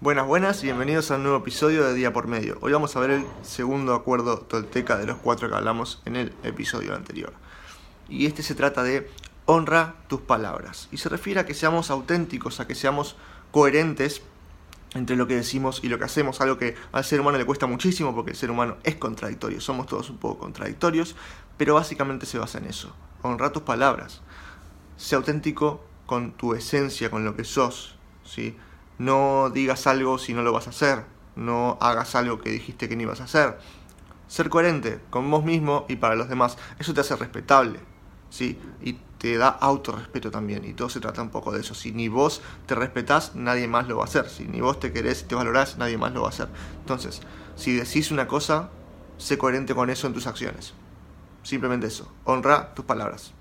Buenas, buenas y bienvenidos a un nuevo episodio de Día por Medio. Hoy vamos a ver el segundo acuerdo tolteca de los cuatro que hablamos en el episodio anterior. Y este se trata de honra tus palabras. Y se refiere a que seamos auténticos, a que seamos coherentes entre lo que decimos y lo que hacemos, algo que al ser humano le cuesta muchísimo porque el ser humano es contradictorio, somos todos un poco contradictorios, pero básicamente se basa en eso, honra tus palabras, sé auténtico con tu esencia, con lo que sos, ¿sí? No digas algo si no lo vas a hacer, no hagas algo que dijiste que no ibas a hacer. Ser coherente con vos mismo y para los demás, eso te hace respetable, ¿sí? Y te da autorrespeto también, y todo se trata un poco de eso. Si ni vos te respetás, nadie más lo va a hacer. Si ni vos te querés, te valorás, nadie más lo va a hacer. Entonces, si decís una cosa, sé coherente con eso en tus acciones. Simplemente eso, honra tus palabras.